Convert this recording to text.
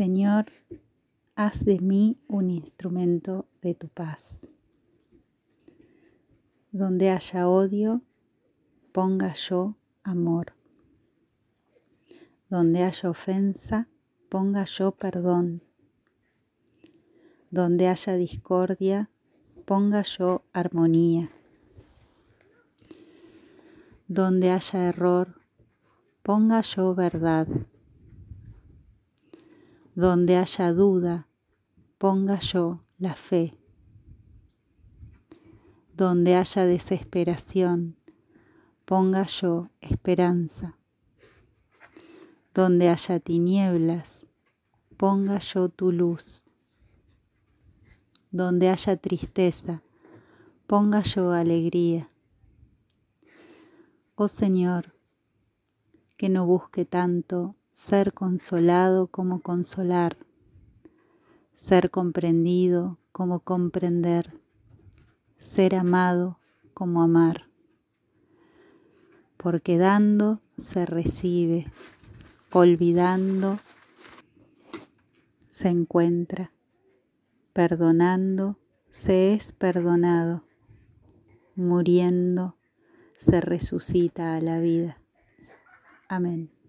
Señor, haz de mí un instrumento de tu paz. Donde haya odio, ponga yo amor. Donde haya ofensa, ponga yo perdón. Donde haya discordia, ponga yo armonía. Donde haya error, ponga yo verdad. Donde haya duda, ponga yo la fe. Donde haya desesperación, ponga yo esperanza. Donde haya tinieblas, ponga yo tu luz. Donde haya tristeza, ponga yo alegría. Oh Señor, que no busque tanto ser consolado como consolar, ser comprendido como comprender, ser amado como amar. Porque dando se recibe, olvidando se encuentra, perdonando se es perdonado, muriendo se resucita a la vida. Amén.